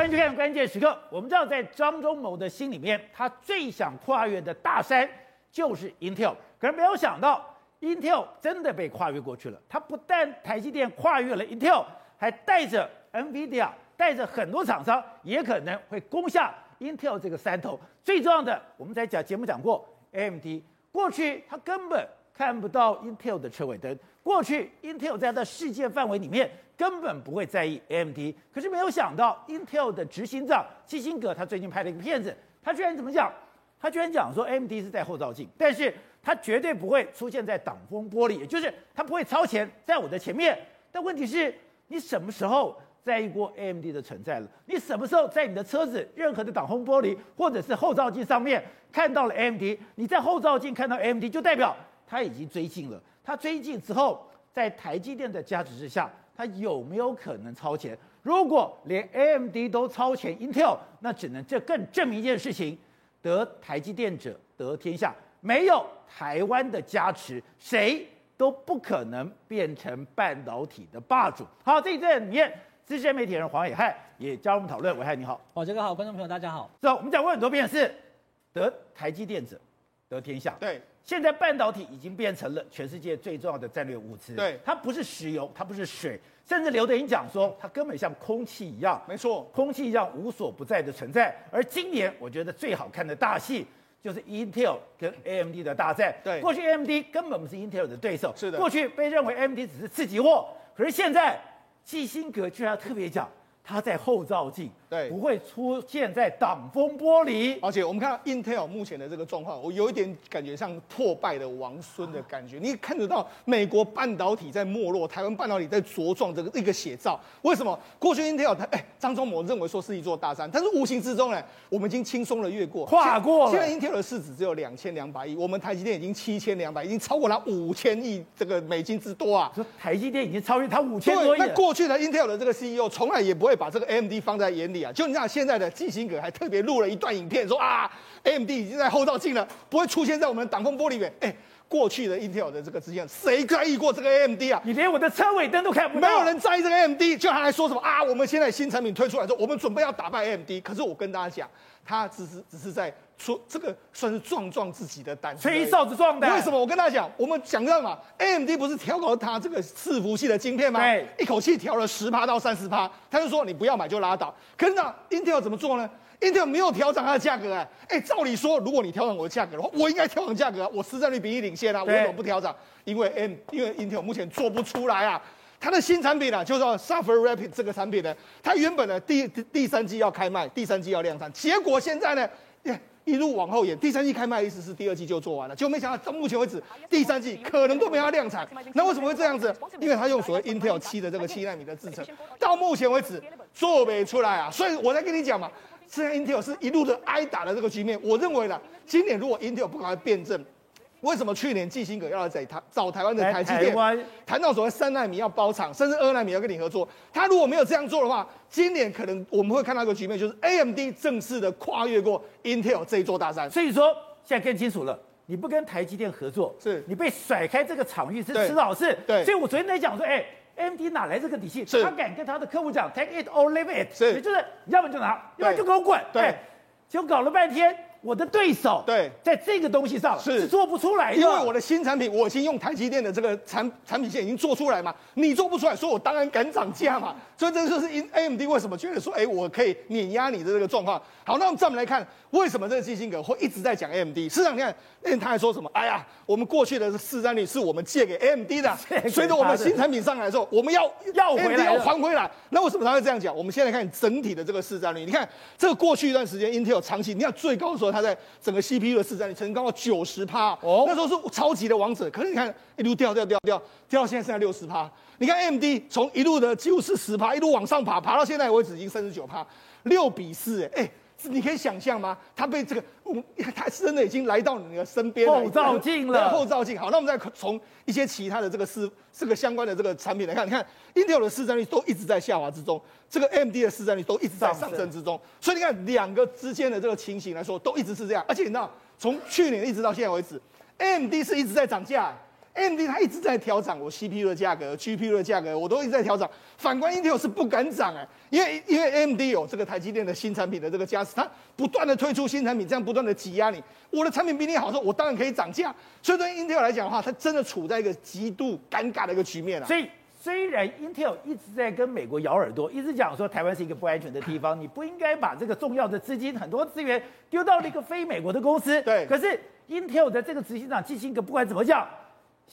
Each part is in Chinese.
欢迎收看关键时刻。我们知道，在张忠谋的心里面，他最想跨越的大山就是 Intel。可是没有想到，Intel 真的被跨越过去了。他不但台积电跨越了 Intel，还带着 NVIDIA，带着很多厂商，也可能会攻下 Intel 这个山头。最重要的，我们在讲节目讲过，AMD 过去他根本看不到 Intel 的车尾灯。过去 Intel 在它的世界范围里面根本不会在意 AMD，可是没有想到 Intel 的执行长基辛格他最近拍了一个片子，他居然怎么讲？他居然讲说 AMD 是在后照镜，但是他绝对不会出现在挡风玻璃，也就是他不会超前在我的前面。但问题是，你什么时候在意过 AMD 的存在了？你什么时候在你的车子任何的挡风玻璃或者是后照镜上面看到了 AMD？你在后照镜看到 AMD 就代表他已经追进了。他追进之后，在台积电的加持之下，他有没有可能超前？如果连 AMD 都超前 Intel，那只能这更证明一件事情：得台积电者得天下。没有台湾的加持，谁都不可能变成半导体的霸主。好，这一阵里面，资深媒体人黄伟汉也加入我们讨论。伟汉你好，宝杰哥好，观众朋友大家好。是，我们讲过很多遍是得台积电者得天下。对。现在半导体已经变成了全世界最重要的战略物资。对，它不是石油，它不是水，甚至刘德英讲说，它根本像空气一样。没错，空气一样无所不在的存在。而今年我觉得最好看的大戏就是 Intel 跟 AMD 的大战。对，过去 AMD 根本不是 Intel 的对手。是的。过去被认为 AMD 只是次级货，可是现在基辛格居然特别讲。他在后照镜，对，不会出现在挡风玻璃。而且我们看到 Intel 目前的这个状况，我有一点感觉像破败的王孙的感觉。你看得到美国半导体在没落，台湾半导体在茁壮，这个一个写照。为什么？过去 Intel 它，哎，张忠谋认为说是一座大山，但是无形之中呢，我们已经轻松的越过，跨过了。现在 Intel 的市值只有两千两百亿，我们台积电已经七千两百，已经超过了五千亿这个美金之多啊！说台积电已经超越它五千多亿。那过去的 Intel 的这个 CEO 从来也不会把这个 AMD 放在眼里啊，就你像现在的基辛格还特别录了一段影片，说啊，AMD 已经在后照镜了，不会出现在我们挡风玻璃里面。哎，过去的 Intel 的这个之间，谁在意过这个 AMD 啊？你连我的车尾灯都看不到，没有人在意这个 AMD，就他还说什么啊？我们现在新产品推出来之后，我们准备要打败 AMD。可是我跟大家讲，他只是只是在说这个算是壮壮自己的胆，吹哨子壮胆。为什么？我跟大家讲，我们讲到嘛，AMD 不是调高它这个伺服器的晶片吗？对，一口气调了十趴到三十趴，他就说你不要买就拉倒。可是呢，Intel 怎么做呢？Intel 没有调涨它的价格哎，哎，照理说，如果你调涨我的价格的话，我应该调涨价格啊，我市占率比你领先啊，我为什么不调涨？因为 M，因为 Intel 目前做不出来啊，它的新产品啊，就是说 Sapphire Rapids 这个产品呢，它原本呢第第三季要开卖，第三季要量产，结果现在呢，一路往后延，第三季开卖的意思是第二季就做完了，结果没想到到目前为止，第三季可能都没法量产。那为什么会这样子？因为它用所谓 Intel 七的这个七纳米的制程，到目前为止做没出来啊。所以我在跟你讲嘛，现在 Intel 是一路的挨打的这个局面。我认为呢，今年如果 Intel 不赶快辩证。为什么去年基辛格要来在台找台湾的台积电谈到所谓三纳米要包厂，甚至二纳米要跟你合作？他如果没有这样做的话，今年可能我们会看到一个局面，就是 AMD 正式的跨越过 Intel 这一座大山。所以说现在更清楚了，你不跟台积电合作，是你被甩开这个场域是迟早事。对，所以我昨天在讲说，哎，AMD 哪来这个底气？他敢跟他的客户讲 take it or leave it，是，也就是要么就拿，要么就给我滚。对，就搞了半天。我的对手对，在这个东西上是做不出来的，因为我的新产品我已经用台积电的这个产产品线已经做出来嘛，你做不出来，所以我当然敢涨价嘛。所以这就是因 AMD 为什么觉得说，哎，我可以碾压你的这个状况。好，那我们再来看，为什么这个基辛格会一直在讲 AMD？市场上，你看，那，他还说什么？哎呀，我们过去的市占率是我们借给 AMD 的，随着我们新产品上来的时候，我们要 要回来，要还回来。那为什么他会这样讲？我们现在看整体的这个市占率，你看这个过去一段时间，Intel 长期，你看最高的时候，它在整个 CPU 的市占率曾经高到九十趴，哦，那时候是超级的王者。可是你看一路掉掉掉掉掉到现在剩下六十趴。你看 AMD 从一路的几乎是十趴，一路往上爬，爬到现在为止已经三十九趴，六比四，哎，你可以想象吗？他被这个，他真的已经来到你的身边 后照镜了。后照镜。好，那我们再从一些其他的这个是这个相关的这个产品来看，你看 Intel 的市占率都一直在下滑之中，这个 AMD 的市占率都一直在上升之中。所以你看两个之间的这个情形来说，都一直是这样。而且你知道，从去年一直到现在为止，AMD 是一直在涨价。AMD 它一直在调涨我 CPU 的价格、GPU 的价格，我都一直在调涨。反观 Intel 是不敢涨哎，因为因为 AMD 有这个台积电的新产品的这个加持，它不断的推出新产品，这样不断的挤压你。我的产品比你好我当然可以涨价。所以对 Intel 来讲的话，它真的处在一个极度尴尬的一个局面啊。所以虽然 Intel 一直在跟美国咬耳朵，一直讲说台湾是一个不安全的地方，你不应该把这个重要的资金、很多资源丢到了一个非美国的公司。对，可是 Intel 的这个执行长基辛格不管怎么讲。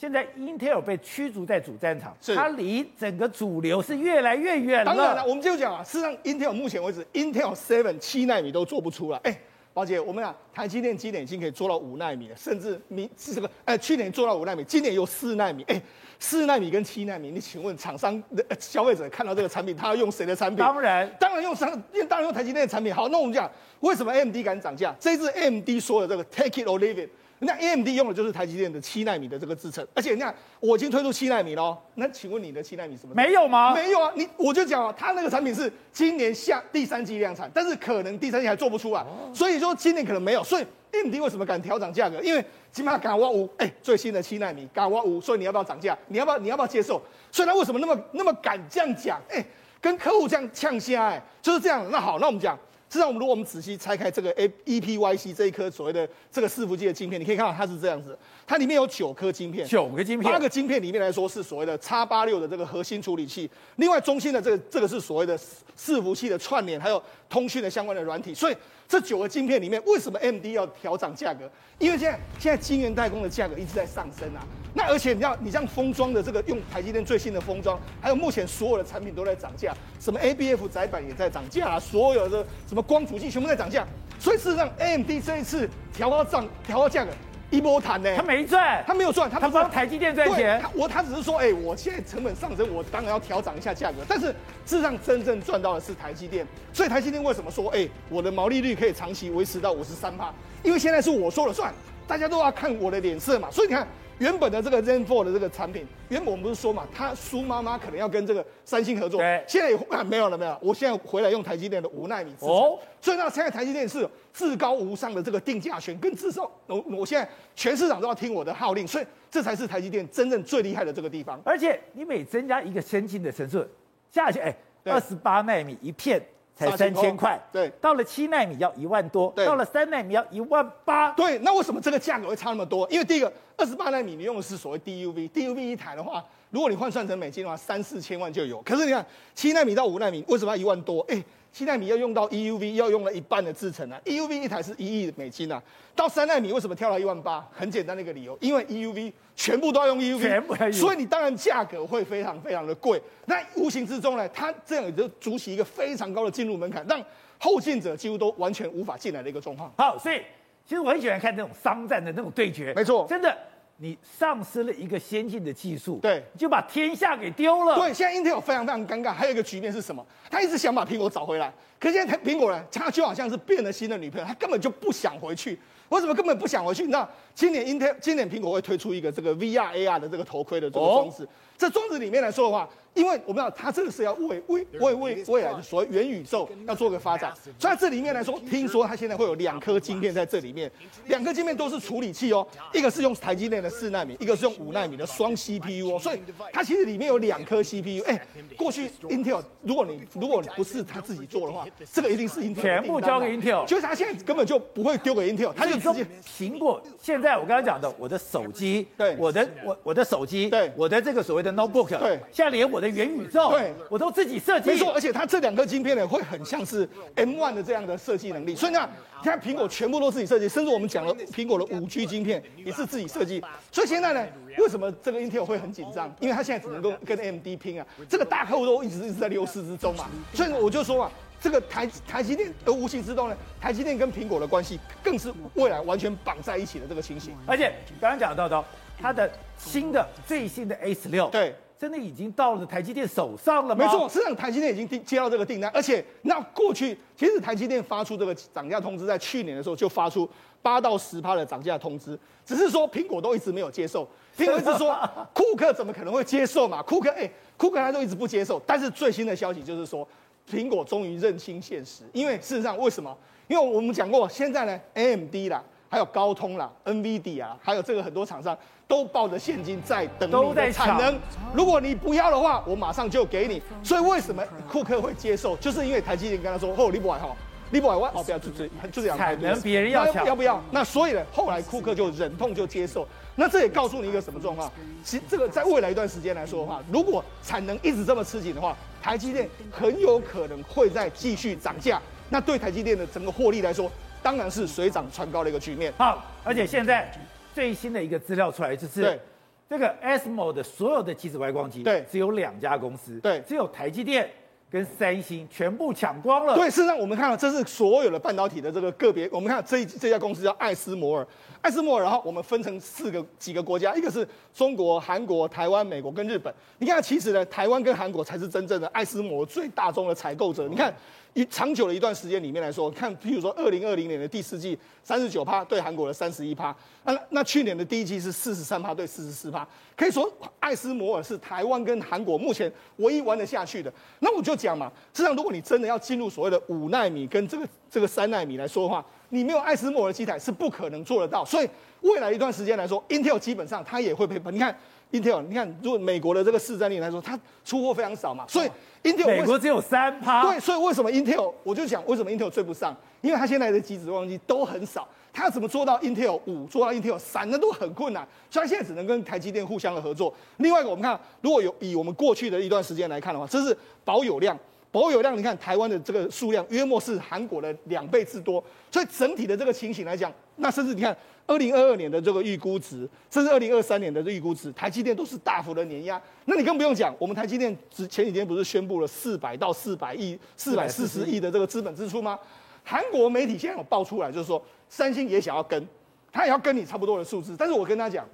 现在 Intel 被驱逐在主战场，它离整个主流是越来越远了。当然了，我们就讲啊，事实上 Intel 目前为止，Intel Seven 七纳米都做不出来。哎，宝姐，我们讲台积电今年已经可以做到五纳米了，甚至明是这个，哎，去年做到五纳米，今年有四纳米。哎，四纳米跟七纳米，你请问厂商的消费者看到这个产品，他要用谁的产品？当然，当然用商，当然用台积电的产品。好，那我们讲为什么 AMD 敢涨价？这次 AMD 说的这个 Take it or leave it。那 AMD 用的就是台积电的七纳米的这个制程，而且你看我已经推出七纳米了，那请问你的七纳米什么？没有吗？没有啊，你我就讲啊，他那个产品是今年下第三季量产，但是可能第三季还做不出来，所以说今年可能没有。所以 AMD 为什么敢调涨价格？因为起码敢挖五，哎，最新的七纳米敢挖五，所以你要不要涨价？你要不要你要不要接受？所以他为什么那么那么敢这样讲？哎，跟客户这样呛虾，哎，就是这样。那好，那我们讲。实际上，我们如果我们仔细拆开这个 A EPYC 这一颗所谓的这个伺服器的晶片，你可以看到它是这样子，它里面有九颗晶片，九个晶片，八个晶片里面来说是所谓的叉八六的这个核心处理器，另外中心的这个这个是所谓的伺服器的串联，还有通讯的相关的软体，所以。这九个晶片里面，为什么 AMD 要调涨价格？因为现在现在晶圆代工的价格一直在上升啊。那而且你要你像封装的这个用台积电最新的封装，还有目前所有的产品都在涨价，什么 ABF 载板也在涨价啊，所有的什么光伏器全部在涨价。所以事实上，AMD 这一次调高涨调高价格。一波谈呢，他没赚，他没有赚，他他帮台积电赚钱。他我他只是说，哎、欸，我现在成本上升，我当然要调涨一下价格。但是事实上，真正赚到的是台积电。所以台积电为什么说，哎、欸，我的毛利率可以长期维持到五十三趴？因为现在是我说了算，大家都要看我的脸色嘛。所以你看。原本的这个 Zen Four 的这个产品，原本我们不是说嘛，他苏妈妈可能要跟这个三星合作，对现在也啊没有了没有了，我现在回来用台积电的五纳米哦，所以那，现在台积电是至高无上的这个定价权，跟至少我我现在全市场都要听我的号令，所以这才是台积电真正最厉害的这个地方。而且你每增加一个先进的成分，下去哎，二十八纳米一片。才三千块，对，到了七纳米要一万多，对，到了三纳米要一万八，对，那为什么这个价格会差那么多？因为第一个，二十八纳米你用的是所谓 DUV，DUV 一台的话，如果你换算成美金的话，三四千万就有。可是你看七纳米到五纳米，为什么要一万多？哎。七纳米要用到 EUV，要用了一半的制程啊！EUV 一台是一亿美金啊！到三纳米为什么跳到一万八？很简单的一个理由，因为 EUV 全部都要用 EUV，所以你当然价格会非常非常的贵。那无形之中呢，它这样也就筑起一个非常高的进入门槛，让后进者几乎都完全无法进来的一个状况。好，所以其实我很喜欢看这种商战的那种对决，没错，真的。你丧失了一个先进的技术，对，就把天下给丢了。对，现在 Intel 非常非常尴尬，还有一个局面是什么？他一直想把苹果找回来，可现在苹果呢，他就好像是变了心的女朋友，他根本就不想回去。为什么根本不想回去？你知道，今年 Intel 今年苹果会推出一个这个 VR AR 的这个头盔的这个装置，哦、这装置里面来说的话。因为我们知道，它这个是要为为为为未来的所谓元宇宙要做个发展，所以这里面来说，听说它现在会有两颗晶片在这里面，两颗晶片都是处理器哦，一个是用台积电的四纳米，一个是用五纳米的双 CPU 哦，所以它其实里面有两颗 CPU。哎，过去 Intel 如果你如果你不是他自己做的话，这个一定是 Intel 全部交给 Intel，就是他现在根本就不会丢给 Intel，他就直接苹果现在我刚刚讲的，我的手机，对，我的我我的手机，对，我的这个所谓的 notebook，对，现在连我的元宇宙，对。我都自己设计，没错，而且它这两颗晶片呢，会很像是 M1 的这样的设计能力。所以呢，现在苹果全部都自己设计，甚至我们讲了苹果的五 G 晶片也是自己设计。所以现在呢，为什么这个 Intel 会很紧张？因为它现在只能够跟 AMD 拼啊，这个大客户都一直一直在流失之中嘛。所以我就说啊，这个台台积电的无形之中呢，台积电跟苹果的关系更是未来完全绑在一起的这个情形。而且刚刚讲到的，它的新的最新的 A 十六，对。真的已经到了台积电手上了吗？没错，实际上台积电已经接到这个订单，而且那过去其实台积电发出这个涨价通知，在去年的时候就发出八到十趴的涨价通知，只是说苹果都一直没有接受，苹果一直说库克怎么可能会接受嘛？库克哎，库克他都一直不接受，但是最新的消息就是说，苹果终于认清现实，因为事实上为什么？因为我们讲过，现在呢，AMD 啦。还有高通啦、NVIDIA 啊，还有这个很多厂商都抱着现金在等你的产能。如果你不要的话，我马上就给你。所以为什么库克会接受？就是因为台积电跟他说：“哦，你不买哈，你不买我哦，不要就这就这样。”产能别人要抢，要不要？那所以呢，后来库克就忍痛就接受。那这也告诉你一个什么状况？其实这个在未来一段时间来说的话，如果产能一直这么吃紧的话，台积电很有可能会再继续涨价。那对台积电的整个获利来说，当然是水涨船高的一个局面。好，而且现在最新的一个资料出来就是，对这个 ASML 的所有的极紫外光机，对，只有两家公司，对，只有台积电。跟三星全部抢光了。对，事实上我们看到这是所有的半导体的这个个别。我们看这这家公司叫艾斯摩尔，艾斯摩尔，然后我们分成四个几个国家，一个是中国、韩国、台湾、美国跟日本。你看，其实呢，台湾跟韩国才是真正的艾斯摩尔最大宗的采购者。你看。一长久的一段时间里面来说，看，譬如说二零二零年的第四季三十九趴对韩国的三十一趴，那那去年的第一季是四十三趴对四十四趴，可以说艾斯摩尔是台湾跟韩国目前唯一玩得下去的。那我就讲嘛，实际上如果你真的要进入所谓的五奈米跟这个这个三奈米来说的话，你没有艾斯摩尔机台是不可能做得到。所以未来一段时间来说，Intel 基本上它也会配合。你看。Intel，你看，如果美国的这个市占率来说，它出货非常少嘛，所以 Intel 美国只有三趴。对，所以为什么 Intel，我就想为什么 Intel 追不上，因为它现在的极紫外光机都很少，它要怎么做到 Intel 五，做到 Intel 三，那都很困难，所以它现在只能跟台积电互相的合作。另外一个，我们看，如果有以我们过去的一段时间来看的话，这是保有量。保有量，你看台湾的这个数量约莫是韩国的两倍之多，所以整体的这个情形来讲，那甚至你看二零二二年的这个预估值，甚至二零二三年的预估值，台积电都是大幅的碾压。那你更不用讲，我们台积电只前几天不是宣布了四百到四百亿、四百四十亿的这个资本支出吗？韩国媒体现在有爆出来，就是说三星也想要跟，他也要跟你差不多的数字，但是我跟他讲。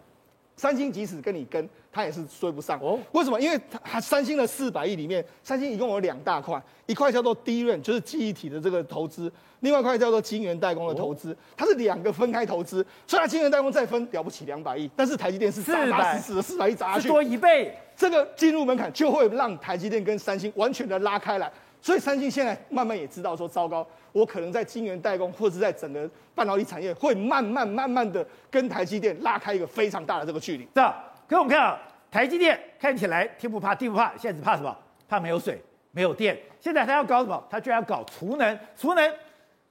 三星即使跟你跟，他也是追不上哦。为什么？因为它三星的四百亿里面，三星一共有两大块，一块叫做 DRAM，就是记忆体的这个投资；另外一块叫做晶圆代工的投资。它是两个分开投资，所以它晶圆代工再分了不起两百亿，但是台积电是扎扎实实的四百亿砸下去，多一倍。这个进入门槛就会让台积电跟三星完全的拉开来。所以三星现在慢慢也知道说，糟糕，我可能在晶圆代工或者在整个半导体产业会慢慢慢慢的跟台积电拉开一个非常大的这个距离。这样，可我们看啊，台积电看起来天不怕地不怕，现在只怕什么？怕没有水，没有电。现在他要搞什么？他居然搞储能，储能，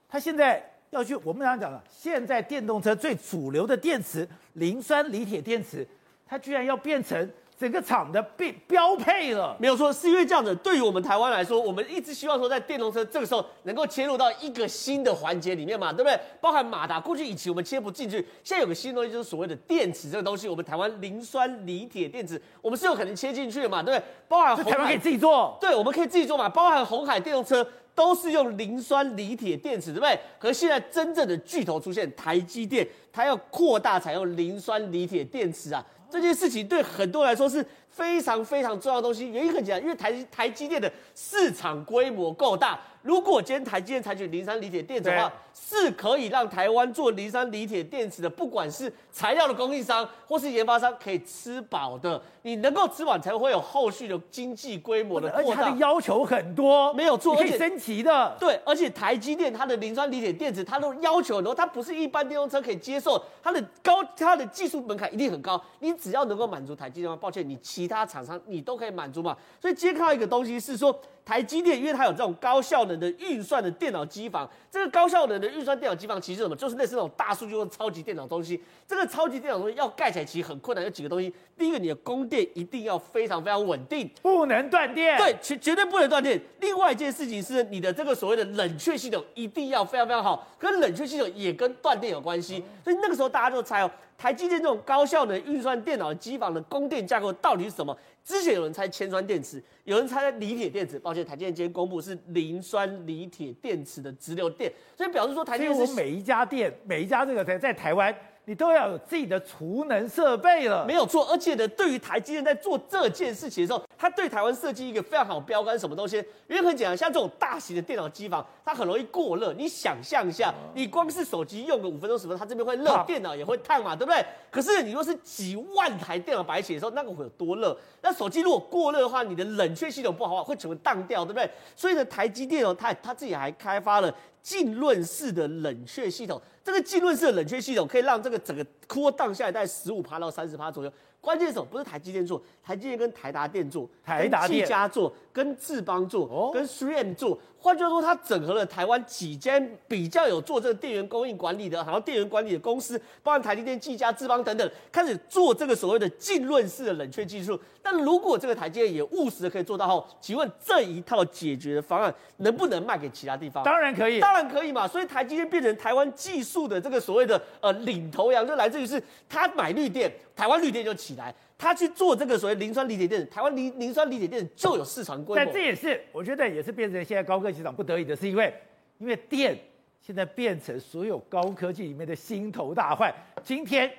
他现在要去，我们刚刚讲了，现在电动车最主流的电池，磷酸锂铁电池，它居然要变成。整个厂的标标配了，没有错，是因为这样子。对于我们台湾来说，我们一直希望说，在电动车这个时候能够切入到一个新的环节里面嘛，对不对？包含马达，过去以前我们切不进去，现在有个新东西，就是所谓的电池这个东西。我们台湾磷酸锂铁电池，我们是有可能切进去的嘛，对不对？包含台湾可以自己做，对，我们可以自己做嘛。包含红海电动车都是用磷酸锂铁电池，对不对？可是现在真正的巨头出现，台积电它要扩大采用磷酸锂铁电池啊，这件事情对很多人来说是。非常非常重要的东西，原因很简单，因为台台积电的市场规模够大。如果今天台积电采取磷酸锂铁电池的话，是可以让台湾做磷酸锂铁电池的，不管是材料的供应商或是研发商，可以吃饱的。你能够吃饱，才会有后续的经济规模的扩大。而且它的要求很多，没有错，可以升级的。对，而且台积电它的磷酸锂铁电池，它的要求很多，它不是一般电动车可以接受，它的高，它的技术门槛一定很高。你只要能够满足台积电抱歉，你其他厂商你都可以满足嘛。所以今天看到一个东西是说。台积电，因为它有这种高效能的运算的电脑机房，这个高效能的运算电脑机房其实什么？就是类似那种大数据或超级电脑东西。这个超级电脑东西要盖起来其实很困难，有几个东西。第一个，你的供电一定要非常非常稳定，不能断电。对，绝绝对不能断电。另外一件事情是，你的这个所谓的冷却系统一定要非常非常好，跟冷却系统也跟断电有关系。所以那个时候大家就猜哦，台积电这种高效能运算电脑机房的供电架构到底是什么？之前有人猜铅酸电池，有人猜锂铁电池。抱歉，台积电今天公布是磷酸锂铁电池的直流电，所以表示说台积电是每一家店，每一家这个在在台湾。你都要有自己的储能设备了，没有错。而且呢，对于台积电在做这件事情的时候，它对台湾设计一个非常好的标杆，什么东西？因为很简单，像这种大型的电脑机房，它很容易过热。你想象一下，你光是手机用个五分钟十分钟，它这边会热，电脑也会烫嘛，对不对？可是你若是几万台电脑摆起的时候，那个会有多热？那手机如果过热的话，你的冷却系统不好的话，会全部当掉，对不对？所以呢，台积电哦，它它自己还开发了。浸润式的冷却系统，这个浸润式的冷却系统可以让这个整个 cool down 下来大概十五趴到三十趴左右。关键是什么？不是台积电做，台积电跟台达电做，台达电、技嘉做，跟智邦做，哦、跟 3M 做。换句话说，它整合了台湾几间比较有做这个电源供应管理的，好像电源管理的公司，包含台积电、技嘉、智邦等等，开始做这个所谓的浸润式的冷却技术。但如果这个台积电也务实的可以做到后，请问这一套解决的方案能不能卖给其他地方？当然可以，当然可以嘛。所以台积电变成台湾技术的这个所谓的呃领头羊，就来自于是他买绿电，台湾绿电就起来。他去做这个所谓磷酸锂铁电，台湾磷磷酸锂铁电就有市场规模。但这也是我觉得也是变成现在高科技厂不得已的，是因为因为电现在变成所有高科技里面的心头大患。今天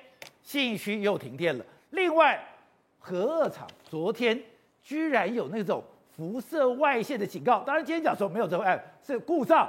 信义区又停电了，另外核二厂昨天居然有那种辐射外泄的警告，当然今天讲说没有这回事，是故障。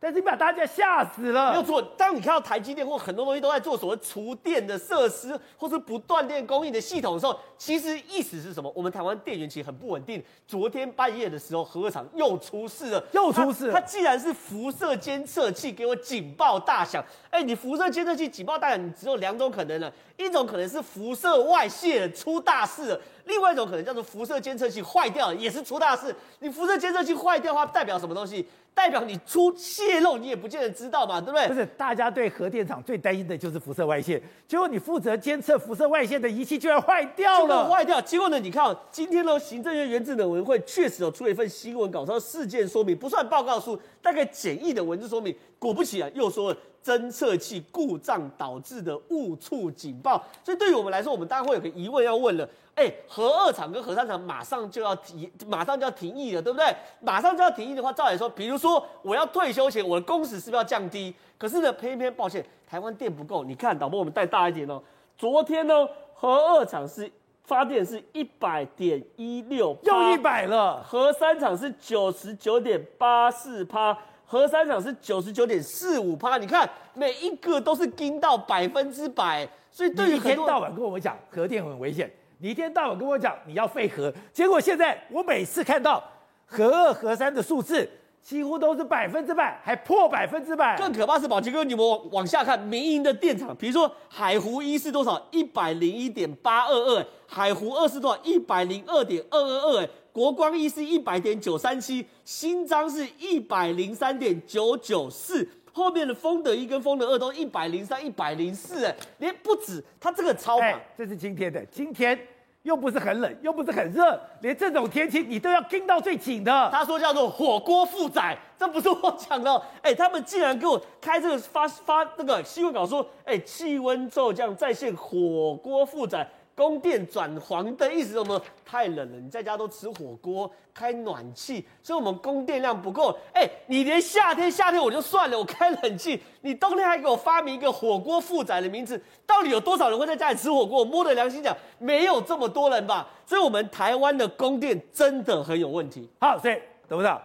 但是你把大家吓死了。没有错，当你看到台积电或很多东西都在做所谓除电的设施，或是不断电供应的系统的时候，其实意思是什么？我们台湾电源其实很不稳定。昨天半夜的时候，核厂又出事了，又出事了。它既然是辐射监测器给我警报大响，哎，你辐射监测器警报大响，你只有两种可能了，一种可能是辐射外泄出大事了。另外一种可能叫做辐射监测器坏掉，也是出大事。你辐射监测器坏掉的话，代表什么东西？代表你出泄漏，你也不见得知道嘛，对不对？不是，大家对核电厂最担心的就是辐射外泄。结果你负责监测辐射外泄的仪器居然坏掉了，坏掉。结果呢？你看，今天呢，行政院原子能委员会确实有出了一份新闻稿，说事件说明不算报告书，大概简易的文字说明。果不其然，又说了。侦测器故障导致的误触警报，所以对于我们来说，我们当然会有个疑问要问了：哎，核二厂跟核三厂马上就要停，马上就要停役了，对不对？马上就要停役的话，照理说，比如说我要退休前，我的工时是不是要降低？可是呢，偏偏抱歉，台湾电不够。你看，导播我们带大一点哦。昨天呢，核二厂是发电是一百点一六，又一百了；核三厂是九十九点八四趴。核三厂是九十九点四五趴，你看每一个都是盯到百分之百，所以对于一天到晚跟我们讲核电很危险，你一天到晚跟我讲你要废核，结果现在我每次看到核二、核三的数字几乎都是百分之百，还破百分之百。更可怕是宝杰哥，你们往下看民营的电厂，比如说海湖一是多少？一百零一点八二二，海湖二是多少？一百零二点二二二，国光一是一百点九三七，新章是一百零三点九九四，后面的丰德一跟丰德二都一百零三、一百零四，哎，连不止，它这个超满，这是今天的，今天又不是很冷，又不是很热，连这种天气你都要盯到最紧的。他说叫做火锅负载，这不是我讲的，哎，他们竟然给我开这个发发那个新闻稿说，哎，气温骤降再现火锅负载。供电转黄的意思是什么？太冷了，你在家都吃火锅，开暖气，所以我们供电量不够。哎、你连夏天夏天我就算了，我开冷气，你冬天还给我发明一个火锅负载的名字，到底有多少人会在家里吃火锅？摸着良心讲，没有这么多人吧。所以，我们台湾的供电真的很有问题。好，所以董事长，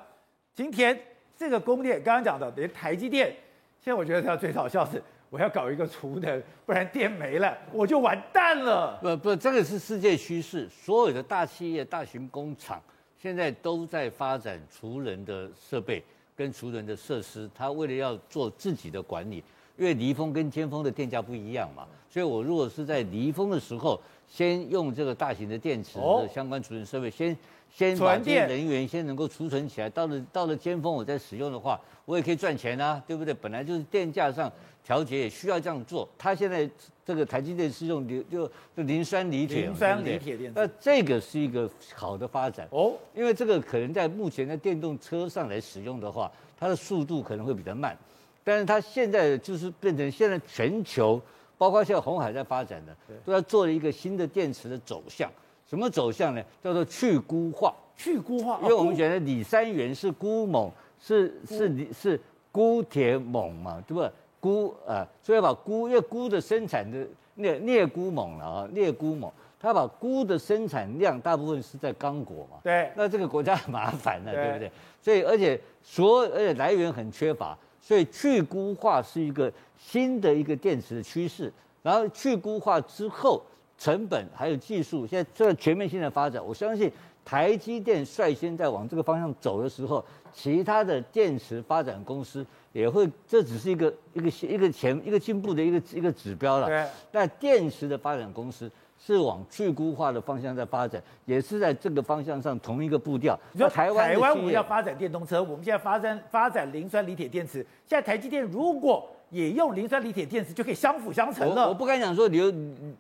今天这个供电刚刚讲的，连台积电，现在我觉得它最好笑是。我要搞一个储能，不然电没了我就完蛋了。不不，这个是世界趋势，所有的大企业、大型工厂现在都在发展储能的设备跟储能的设施。他为了要做自己的管理，因为离峰跟尖峰的电价不一样嘛，所以我如果是在离峰的时候，先用这个大型的电池的相关储存设备，先先把这些能源先能够储存起来，到了到了尖峰我再使用的话，我也可以赚钱啊，对不对？本来就是电价上。调节也需要这样做。它现在这个台积电是用磷就就磷酸锂铁，磷酸锂铁电池。那这个是一个好的发展哦，因为这个可能在目前的电动车上来使用的话，它的速度可能会比较慢。但是它现在就是变成现在全球，包括现在鸿海在发展的，都要做了一个新的电池的走向。什么走向呢？叫做去钴化。去钴化，因为我们觉得锂三元是钴锰，是是锂是钴铁锰嘛，对不对？鈷啊，所以要把钴，因为钴的生产的镍镍钴锰了啊，镍钴锰，它把钴的生产量大部分是在刚果嘛，对，那这个国家很麻烦了，对不对？所以而且所而且来源很缺乏，所以去鈷化是一个新的一个电池的趋势。然后去鈷化之后，成本还有技术现在这个全面性的发展，我相信台积电率先在往这个方向走的时候，其他的电池发展公司也会，这只是一个一个一个前一个进步的一个一个指标了。对。但电池的发展公司是往去孤化的方向在发展，也是在这个方向上同一个步调。你说台湾台湾我们要发展电动车，我们现在发展发展磷酸锂铁电池，现在台积电如果。也用磷酸锂铁电池就可以相辅相成了。我，我不敢讲说硫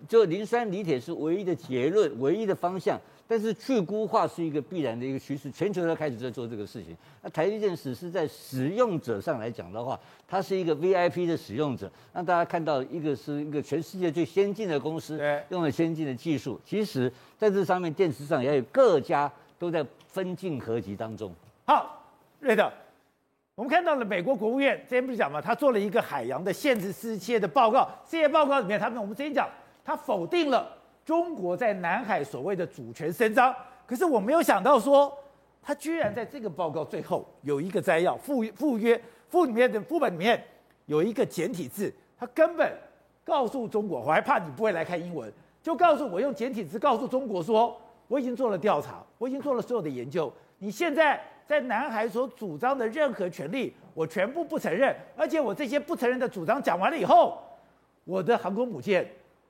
就磷酸锂铁是唯一的结论，唯一的方向。但是去孤化是一个必然的一个趋势，全球都开始在做这个事情。那台积电只是在使用者上来讲的话，它是一个 VIP 的使用者，让大家看到一个是一个全世界最先进的公司，用了先进的技术。其实在这上面，电池上也有各家都在分进合集当中。好，瑞德。我们看到了美国国务院之前不是讲嘛？他做了一个海洋的限制世界的报告，这些报告里面，他们我们之前讲，他否定了中国在南海所谓的主权伸张。可是我没有想到说，他居然在这个报告最后有一个摘要附附约附里面的副本里面有一个简体字，他根本告诉中国，我还怕你不会来看英文，就告诉我用简体字告诉中国说，我已经做了调查，我已经做了所有的研究，你现在。在南海所主张的任何权利，我全部不承认。而且我这些不承认的主张讲完了以后，我的航空母舰、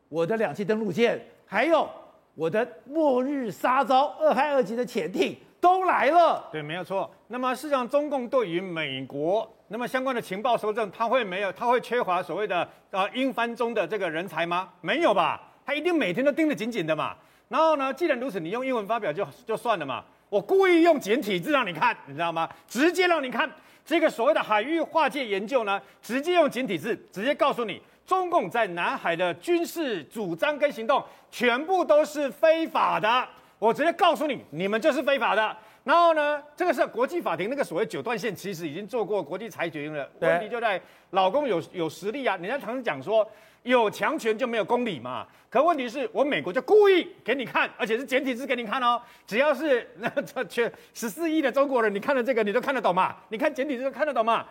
我的两栖登陆舰，还有我的末日杀招二害二级的潜艇都来了。对，没有错。那么事实上，中共对于美国那么相关的情报收证，他会没有？他会缺乏所谓的呃英翻中的这个人才吗？没有吧？他一定每天都盯得紧紧的嘛。然后呢，既然如此，你用英文发表就就算了嘛。我故意用简体字让你看，你知道吗？直接让你看这个所谓的海域划界研究呢，直接用简体字，直接告诉你，中共在南海的军事主张跟行动全部都是非法的。我直接告诉你，你们就是非法的。然后呢，这个是国际法庭那个所谓九段线，其实已经做过国际裁决了。问题就在老公有有实力啊，人家常常讲说。有强权就没有公理嘛？可问题是我美国就故意给你看，而且是简体字给你看哦。只要是那 这全十四亿的中国人，你看了这个你都看得懂嘛？你看简体字都看得懂嘛？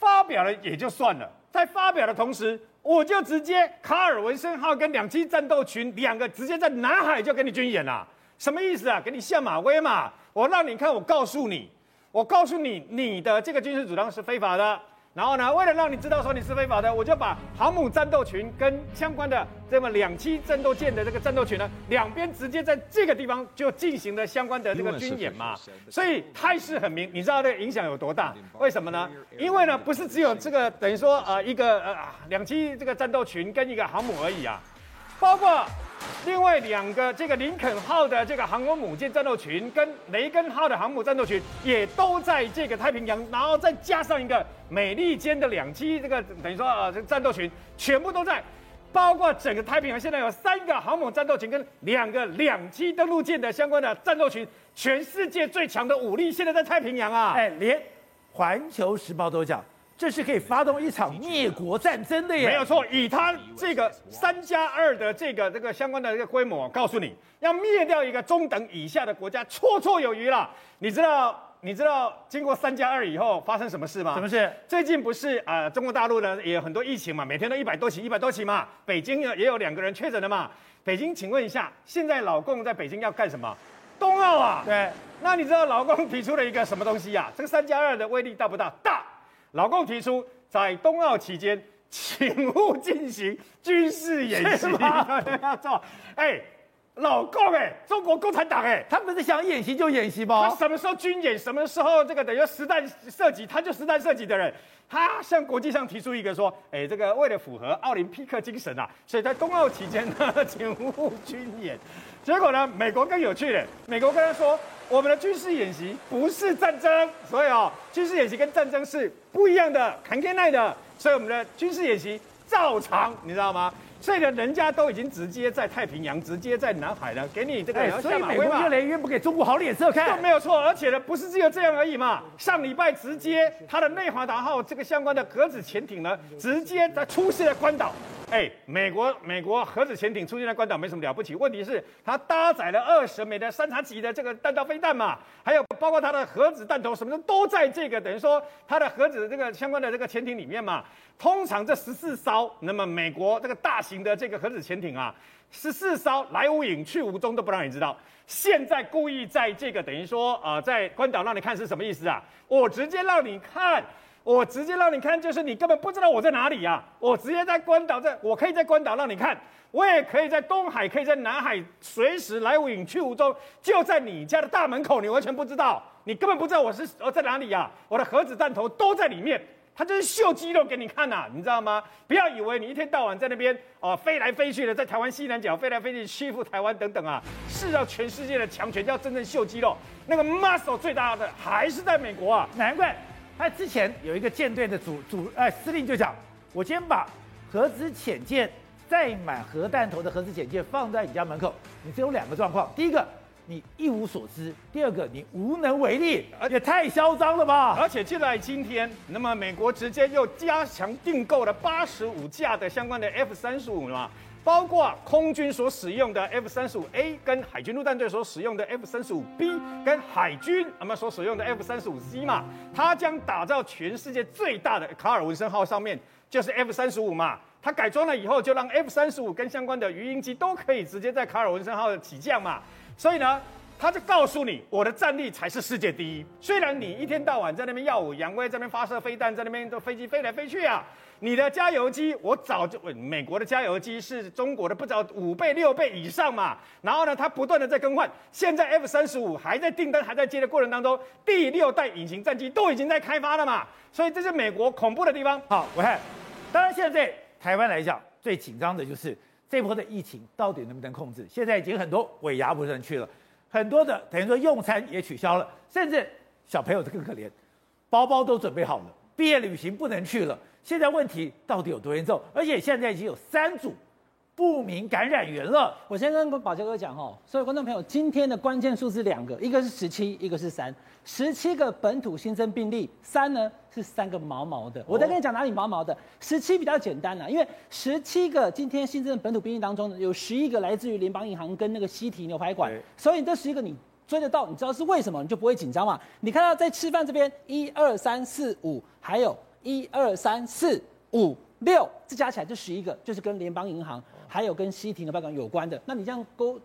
发表了也就算了，在发表的同时，我就直接卡尔文森号跟两栖战斗群两个直接在南海就给你军演了，什么意思啊？给你下马威嘛？我让你看，我告诉你，我告诉你，你的这个军事主张是非法的。然后呢，为了让你知道说你是非法的，我就把航母战斗群跟相关的这么两栖战斗舰的这个战斗群呢，两边直接在这个地方就进行了相关的这个军演嘛。所以态势很明，你知道这个影响有多大？为什么呢？因为呢，不是只有这个等于说呃一个呃两栖这个战斗群跟一个航母而已啊，包括。另外两个这个林肯号的这个航空母舰战斗群跟雷根号的航母战斗群也都在这个太平洋，然后再加上一个美利坚的两栖这个等于说啊这个战斗群全部都在，包括整个太平洋现在有三个航母战斗群跟两个两栖登陆舰的相关的战斗群，全世界最强的武力现在在太平洋啊！哎，连环球时报都讲。这是可以发动一场灭国战争的耶！没有错，以他这个三加二的这个这个相关的这个规模，告诉你要灭掉一个中等以下的国家，绰绰有余了。你知道你知道经过三加二以后发生什么事吗？什么事？最近不是啊、呃，中国大陆呢也有很多疫情嘛，每天都一百多起，一百多起嘛。北京也有两个人确诊的嘛。北京，请问一下，现在老共在北京要干什么？冬奥啊！对，那你知道老共提出了一个什么东西呀、啊？这个三加二的威力大不大？大。老共提出，在冬奥期间，请勿进行军事演习。要做，哎，老共哎，中国共产党哎，他不是想演习就演习吗？他什么时候军演，什么时候这个等于实弹射击，他就实弹射击的人。他向国际上提出一个说，哎，这个为了符合奥林匹克精神啊，所以在冬奥期间呢，请勿军演。结果呢，美国更有趣的，美国跟他说。我们的军事演习不是战争，所以哦，军事演习跟战争是不一样的，坎肩奈的，所以我们的军事演习照常，你知道吗？所以呢，人家都已经直接在太平洋，直接在南海了，给你这个。所以美国越来越不给中国好脸色看。没有错，而且呢，不是只有这样而已嘛。上礼拜直接他的内华达号这个相关的格子潜艇呢，直接在出现在关岛。哎，美国美国核子潜艇出现在关岛没什么了不起，问题是它搭载了二十枚的三叉戟的这个弹道飞弹嘛，还有包括它的核子弹头什么的都在这个等于说它的核子这个相关的这个潜艇里面嘛。通常这十四艘，那么美国这个大型的这个核子潜艇啊，十四艘来无影去无踪都不让你知道。现在故意在这个等于说啊、呃，在关岛让你看是什么意思啊？我直接让你看。我直接让你看，就是你根本不知道我在哪里呀、啊！我直接在关岛，在我可以在关岛让你看，我也可以在东海，可以在南海，随时来无影去无踪，就在你家的大门口，你完全不知道，你根本不知道我是我在哪里呀、啊！我的核子弹头都在里面，他就是秀肌肉给你看呐、你知道吗？不要以为你一天到晚在那边哦飞来飞去的，在台湾西南角飞来飞去欺负台湾等等啊，是要全世界的强权要真正秀肌肉，那个 muscle 最大的还是在美国啊，难怪。他之前有一个舰队的主主哎司令就讲，我先把核子潜舰载满核弹头的核子潜舰放在你家门口，你只有两个状况：第一个，你一无所知；第二个，你无能为力。也太嚣张了吧！而且就在今天，那么美国直接又加强订购了八十五架的相关的 F 三十五嘛。包括空军所使用的 F 三十五 A，跟海军陆战队所使用的 F 三十五 B，跟海军那么所使用的 F 三十五 C 嘛，它将打造全世界最大的卡尔文森号上面就是 F 三十五嘛，它改装了以后就让 F 三十五跟相关的鱼鹰机都可以直接在卡尔文森号起降嘛，所以呢，他就告诉你我的战力才是世界第一，虽然你一天到晚在那边耀武扬威，在那边发射飞弹，在那边都飞机飞来飞去啊。你的加油机，我早就，美国的加油机是中国的不知道五倍六倍以上嘛。然后呢，它不断的在更换。现在 F 三十五还在订单还在接的过程当中，第六代隐形战机都已经在开发了嘛。所以这是美国恐怖的地方。好，我看，当然现在台湾来讲最紧张的就是这波的疫情到底能不能控制？现在已经很多尾牙不能去了，很多的等于说用餐也取消了，甚至小朋友更可怜，包包都准备好了，毕业旅行不能去了。现在问题到底有多严重？而且现在已经有三组不明感染源了。我先跟宝杰哥讲哈，所有观众朋友，今天的关键数字两个，一个是十七，一个是三。十七个本土新增病例，三呢是三个毛毛的。我再跟你讲哪里毛毛的。十七比较简单了，因为十七个今天新增的本土病例当中呢，有十一个来自于联邦银行跟那个西提牛排馆，所以这十一个你追得到，你知道是为什么，你就不会紧张嘛。你看到在吃饭这边，一二三四五，还有。一二三四五六，这加起来就十一个，就是跟联邦银行还有跟西提的办公有关的。那你这样勾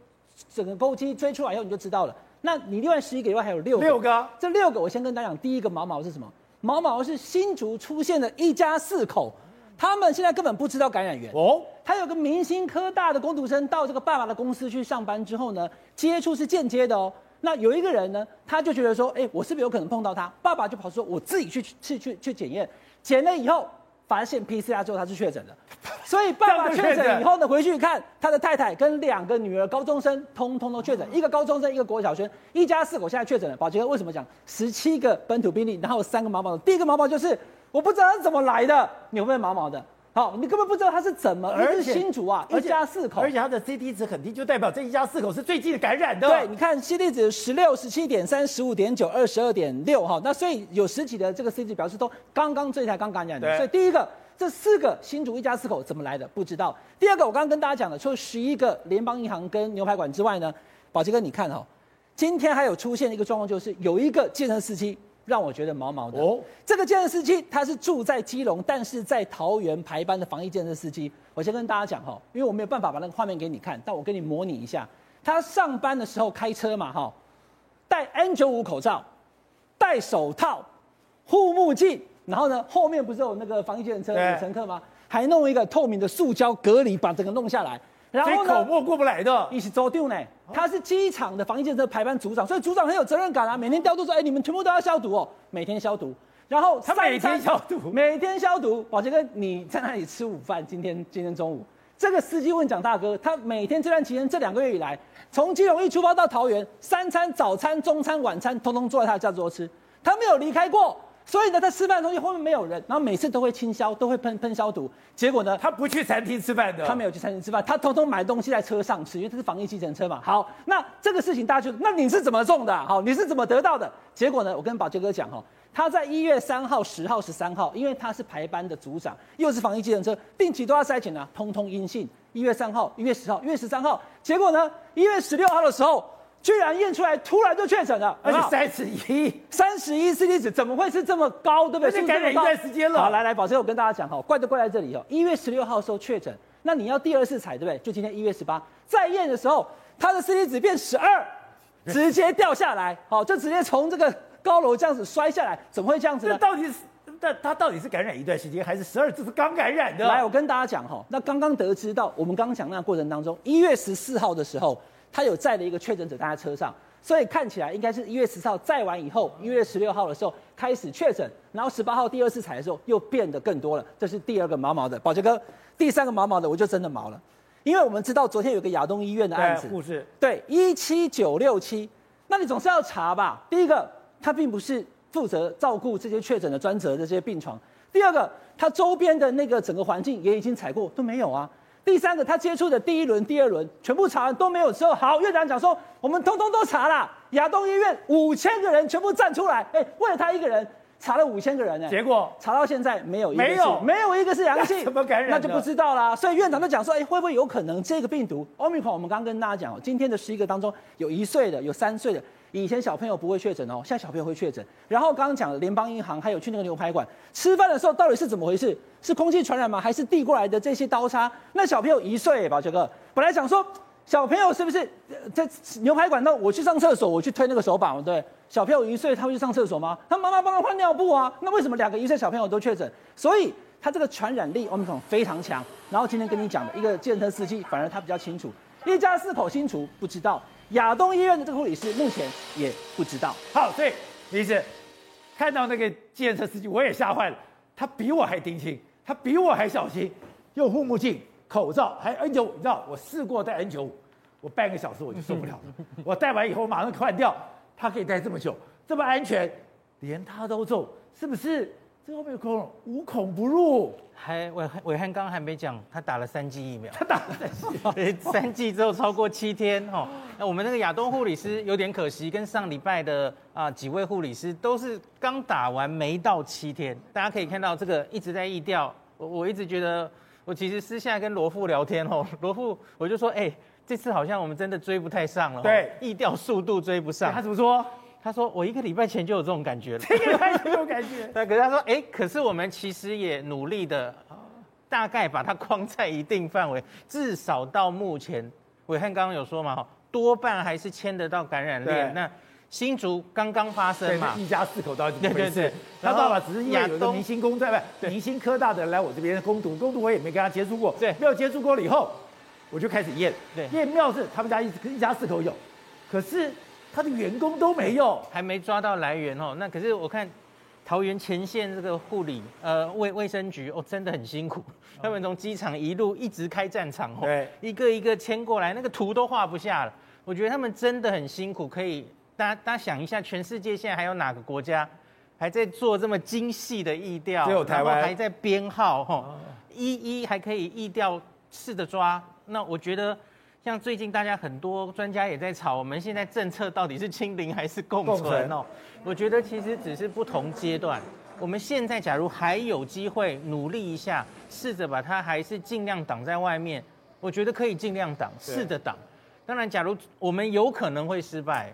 整个勾稽追出来以后，你就知道了。那你另外十一个以外还有六个，六个，这六个我先跟大家讲，第一个毛毛是什么？毛毛是新竹出现的一家四口，他们现在根本不知道感染源哦。他有个明星科大的工读生到这个爸爸的公司去上班之后呢，接触是间接的哦。那有一个人呢，他就觉得说，哎，我是不是有可能碰到他？爸爸就跑说，我自己去去去去检验。检了以后，发现 PCR 之后他是确诊的，所以爸爸确诊以后呢，回去看他的太太跟两个女儿高中生，通通都确诊，一个高中生，一个国小生，一家四口现在确诊了。宝杰哥为什么讲十七个本土病例，然后有三个毛毛的？第一个毛毛就是我不知道他是怎么来的，你会不会毛毛的？好，你根本不知道他是怎么，而是新竹啊，一家四口，而且他的 CT 值很低，就代表这一家四口是最近的感染的。对，你看 CT 值十六、十七点三、十五点九、二十二点六，哈，那所以有十几的这个 CT 表示都刚刚这才刚感染的。对所以第一个，这四个新竹一家四口怎么来的？不知道。第二个，我刚刚跟大家讲了，除了十一个联邦银行跟牛排馆之外呢，宝杰哥你看哈，今天还有出现一个状况，就是有一个计程司机。让我觉得毛毛的哦，这个建设司机他是住在基隆，但是在桃园排班的防疫建设司机。我先跟大家讲哈，因为我没有办法把那个画面给你看，但我跟你模拟一下，他上班的时候开车嘛哈，戴 N95 口罩，戴手套，护目镜，然后呢后面不是有那个防疫建设车有乘客吗？还弄一个透明的塑胶隔离，把整个弄下来。然后口沫过不来的，一起走丢呢。他是机场的防疫建设排班组长，所以组长很有责任感啊。每天调度说，哎，你们全部都要消毒哦，每天消毒。然后他每天消毒，每天消毒。宝杰哥，你在那里吃午饭？今天今天中午，这个司机问蒋大哥，他每天这段期间这两个月以来，从基隆一出发到桃园，三餐、早餐、中餐、晚餐，通通坐在他的驾驶桌吃，他没有离开过。所以呢，他吃饭的时候后面没有人，然后每次都会清消，都会喷喷消毒。结果呢，他不去餐厅吃饭的，他没有去餐厅吃饭，他偷偷买东西在车上吃，因为这是防疫计程车嘛。好，那这个事情大家就，那你是怎么中的？好，你是怎么得到的？结果呢，我跟宝杰哥讲哈，他在一月三号、十号、十三号，因为他是排班的组长，又是防疫计程车，定期都要筛检啊，通通阴性。一月三号、一月十号、一月十三号，结果呢，一月十六号的时候，居然验出来，突然就确诊了，而且三十一，三十一 CT 值怎么会是这么高？对不对？感染一段时间了。好，来来，宝杰，我跟大家讲哈，怪就怪在这里哦。一月十六号的时候确诊，那你要第二次采，对不对？就今天一月十八再验的时候，他的 CT 值变十二，直接掉下来，好，就直接从这个。高楼这样子摔下来，怎么会这样子呢？这到底是，那他到底是感染一段时间，还是十二只是刚感染的？来，我跟大家讲哈，那刚刚得知到，我们刚刚讲那个过程当中，一月十四号的时候，他有载了一个确诊者在他车上，所以看起来应该是一月十四号载完以后，一月十六号的时候开始确诊，然后十八号第二次采的时候又变得更多了，这是第二个毛毛的。宝杰哥，第三个毛毛的我就真的毛了，因为我们知道昨天有个亚东医院的案子，护士对一七九六七，那你总是要查吧？第一个，他并不是。负责照顾这些确诊的专责的这些病床。第二个，他周边的那个整个环境也已经采过，都没有啊。第三个，他接触的第一轮、第二轮全部查完都没有之后，好，院长讲说我们通通都查了。亚东医院五千个人全部站出来，哎，为了他一个人查了五千个人呢。结果查到现在没有一个没有没有一个是阳性，怎么感染？那就不知道啦。所以院长就讲说，哎，会不会有可能这个病毒奥密克戎？我们刚刚跟大家讲，今天的十一个当中有一岁的，有三岁的。以前小朋友不会确诊哦，现在小朋友会确诊。然后刚刚讲的联邦银行，还有去那个牛排馆吃饭的时候，到底是怎么回事？是空气传染吗？还是递过来的这些刀叉？那小朋友一岁吧，这个本来想说小朋友是不是在牛排馆？那我去上厕所，我去推那个手把，对？小朋友一岁，他会去上厕所吗？他妈妈帮他换尿布啊？那为什么两个一岁小朋友都确诊？所以他这个传染力我们讲非常强。然后今天跟你讲的一个计程车司机，反而他比较清楚，一家四口清楚不知道。亚东医院的这个护理师目前也不知道。好，所以李医生看到那个计程车司机，我也吓坏了。他比我还丁轻，他比我还小心，用护目镜、口罩，还 N95。你知道，我试过戴 N95，我半个小时我就受不了了。我戴完以后马上换掉。他可以戴这么久，这么安全，连他都中，是不是？这个被控无孔不入，还伟伟汉刚还没讲，他打了三剂疫苗，他打了三剂，三剂之后超过七天哦。那我们那个亚东护理师有点可惜，跟上礼拜的啊几位护理师都是刚打完没到七天。大家可以看到这个一直在疫调，我我一直觉得，我其实私下跟罗富聊天哦，罗富我就说，哎，这次好像我们真的追不太上了，对，疫调速度追不上。他怎么说？他说：“我一个礼拜前就有这种感觉了。”一个礼拜前有感觉。对，可是他说：“哎，可是我们其实也努力的，大概把它框在一定范围，至少到目前，伟汉刚刚有说嘛，多半还是牵得到感染链。那新竹刚刚发生嘛，一家四口到底对对对，他爸爸只是因为有一个明星工在外，明星科大的人来我这边攻读，攻读我也没跟他接触过，对，没有接触过了以后，我就开始验，对，验妙是他们家一一家四口有，可是。”他的员工都没有，还没抓到来源哦。那可是我看桃园前线这个护理呃卫卫生局哦，真的很辛苦。他们从机场一路一直开战场哦，对，一个一个迁过来，那个图都画不下了。我觉得他们真的很辛苦。可以，大家大家想一下，全世界现在还有哪个国家还在做这么精细的疫调？只有台湾还在编号哈，一一还可以疫调试着抓。那我觉得。像最近大家很多专家也在吵，我们现在政策到底是清零还是共存哦？我觉得其实只是不同阶段。我们现在假如还有机会努力一下，试着把它还是尽量挡在外面，我觉得可以尽量挡，试着挡。当然，假如我们有可能会失败，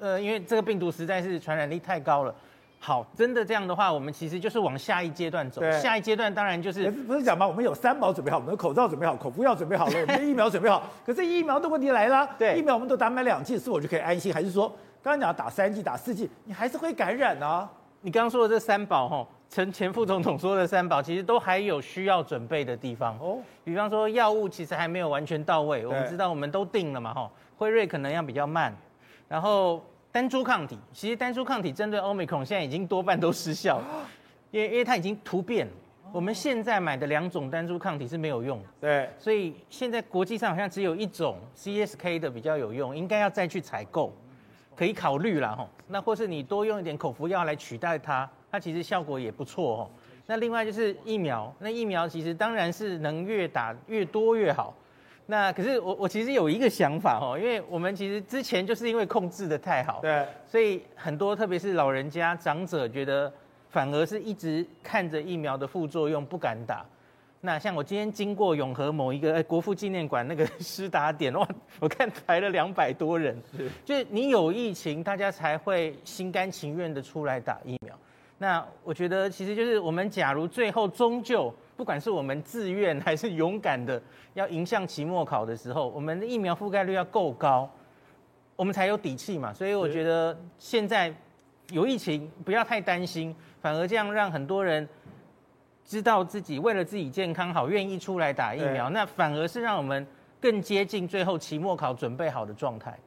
呃，因为这个病毒实在是传染力太高了。好，真的这样的话，我们其实就是往下一阶段走。对下一阶段当然就是不是讲嘛？我们有三宝准备好，我们的口罩准备好，口服药准备好了，我们的疫苗准备好。可是疫苗的问题来了，对，疫苗我们都打满两剂，是我就可以安心，还是说刚刚讲打三剂、打四剂，你还是会感染呢、啊？你刚刚说的这三宝，哈，陈前副总统说的三宝，其实都还有需要准备的地方哦。比方说药物其实还没有完全到位，我们知道我们都定了嘛，哈，辉瑞可能要比较慢，然后。单株抗体，其实单株抗体针对 Omicron 现在已经多半都失效了，因为因为它已经突变了。我们现在买的两种单株抗体是没有用的，对，所以现在国际上好像只有一种 CSK 的比较有用，应该要再去采购，可以考虑了吼。那或是你多用一点口服药来取代它，它其实效果也不错吼。那另外就是疫苗，那疫苗其实当然是能越打越多越好。那可是我我其实有一个想法哦，因为我们其实之前就是因为控制的太好，对，所以很多特别是老人家长者觉得反而是一直看着疫苗的副作用不敢打。那像我今天经过永和某一个、欸、国父纪念馆那个施打点哇，我看排了两百多人，是就是你有疫情，大家才会心甘情愿的出来打疫苗。那我觉得其实就是我们假如最后终究。不管是我们自愿 还是勇敢的要迎向期末考的时候，我们的疫苗覆盖率要够高，我们才有底气嘛。所以我觉得现在有疫情，不要太担心，反而这样让很多人知道自己为了自己健康好，愿意出来打疫苗，那反而是让我们更接近最后期末考准备好的状态。